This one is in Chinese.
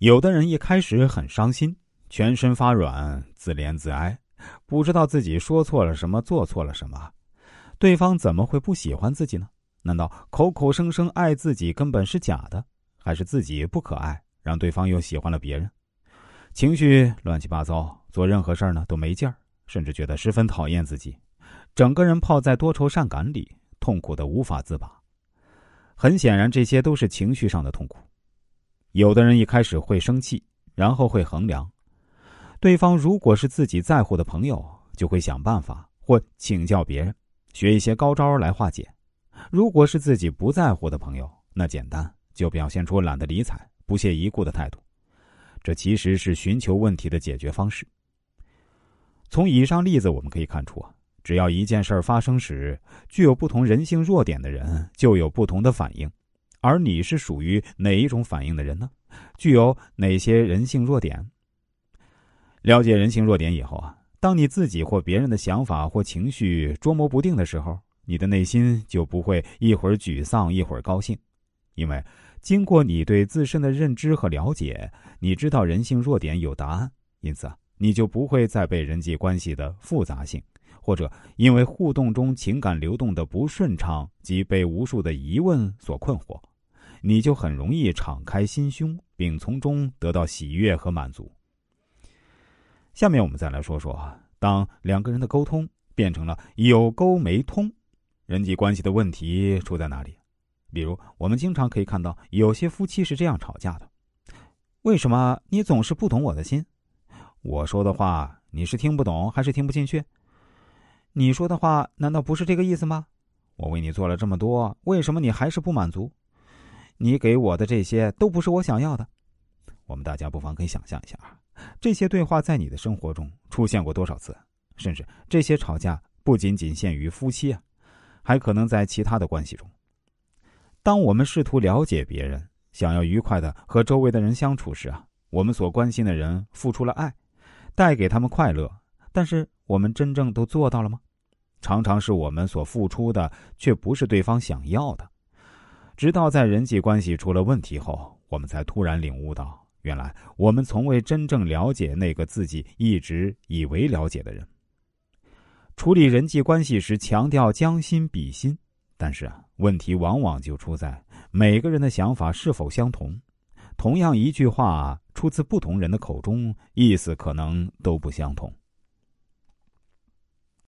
有的人一开始很伤心，全身发软，自怜自哀，不知道自己说错了什么，做错了什么，对方怎么会不喜欢自己呢？难道口口声声爱自己根本是假的，还是自己不可爱，让对方又喜欢了别人？情绪乱七八糟，做任何事儿呢都没劲儿，甚至觉得十分讨厌自己，整个人泡在多愁善感里，痛苦的无法自拔。很显然，这些都是情绪上的痛苦。有的人一开始会生气，然后会衡量，对方如果是自己在乎的朋友，就会想办法或请教别人，学一些高招来化解；如果是自己不在乎的朋友，那简单就表现出懒得理睬、不屑一顾的态度。这其实是寻求问题的解决方式。从以上例子我们可以看出啊，只要一件事发生时，具有不同人性弱点的人就有不同的反应。而你是属于哪一种反应的人呢？具有哪些人性弱点？了解人性弱点以后啊，当你自己或别人的想法或情绪捉摸不定的时候，你的内心就不会一会儿沮丧一会儿高兴，因为经过你对自身的认知和了解，你知道人性弱点有答案，因此啊，你就不会再被人际关系的复杂性。或者因为互动中情感流动的不顺畅及被无数的疑问所困惑。你就很容易敞开心胸，并从中得到喜悦和满足。下面我们再来说说，当两个人的沟通变成了有沟没通，人际关系的问题出在哪里？比如，我们经常可以看到有些夫妻是这样吵架的：为什么你总是不懂我的心？我说的话你是听不懂还是听不进去？你说的话难道不是这个意思吗？我为你做了这么多，为什么你还是不满足？你给我的这些都不是我想要的，我们大家不妨可以想象一下啊，这些对话在你的生活中出现过多少次？甚至这些吵架不仅仅限于夫妻啊，还可能在其他的关系中。当我们试图了解别人，想要愉快的和周围的人相处时啊，我们所关心的人付出了爱，带给他们快乐，但是我们真正都做到了吗？常常是我们所付出的，却不是对方想要的。直到在人际关系出了问题后，我们才突然领悟到，原来我们从未真正了解那个自己一直以为了解的人。处理人际关系时强调将心比心，但是啊，问题往往就出在每个人的想法是否相同。同样一句话出自不同人的口中，意思可能都不相同。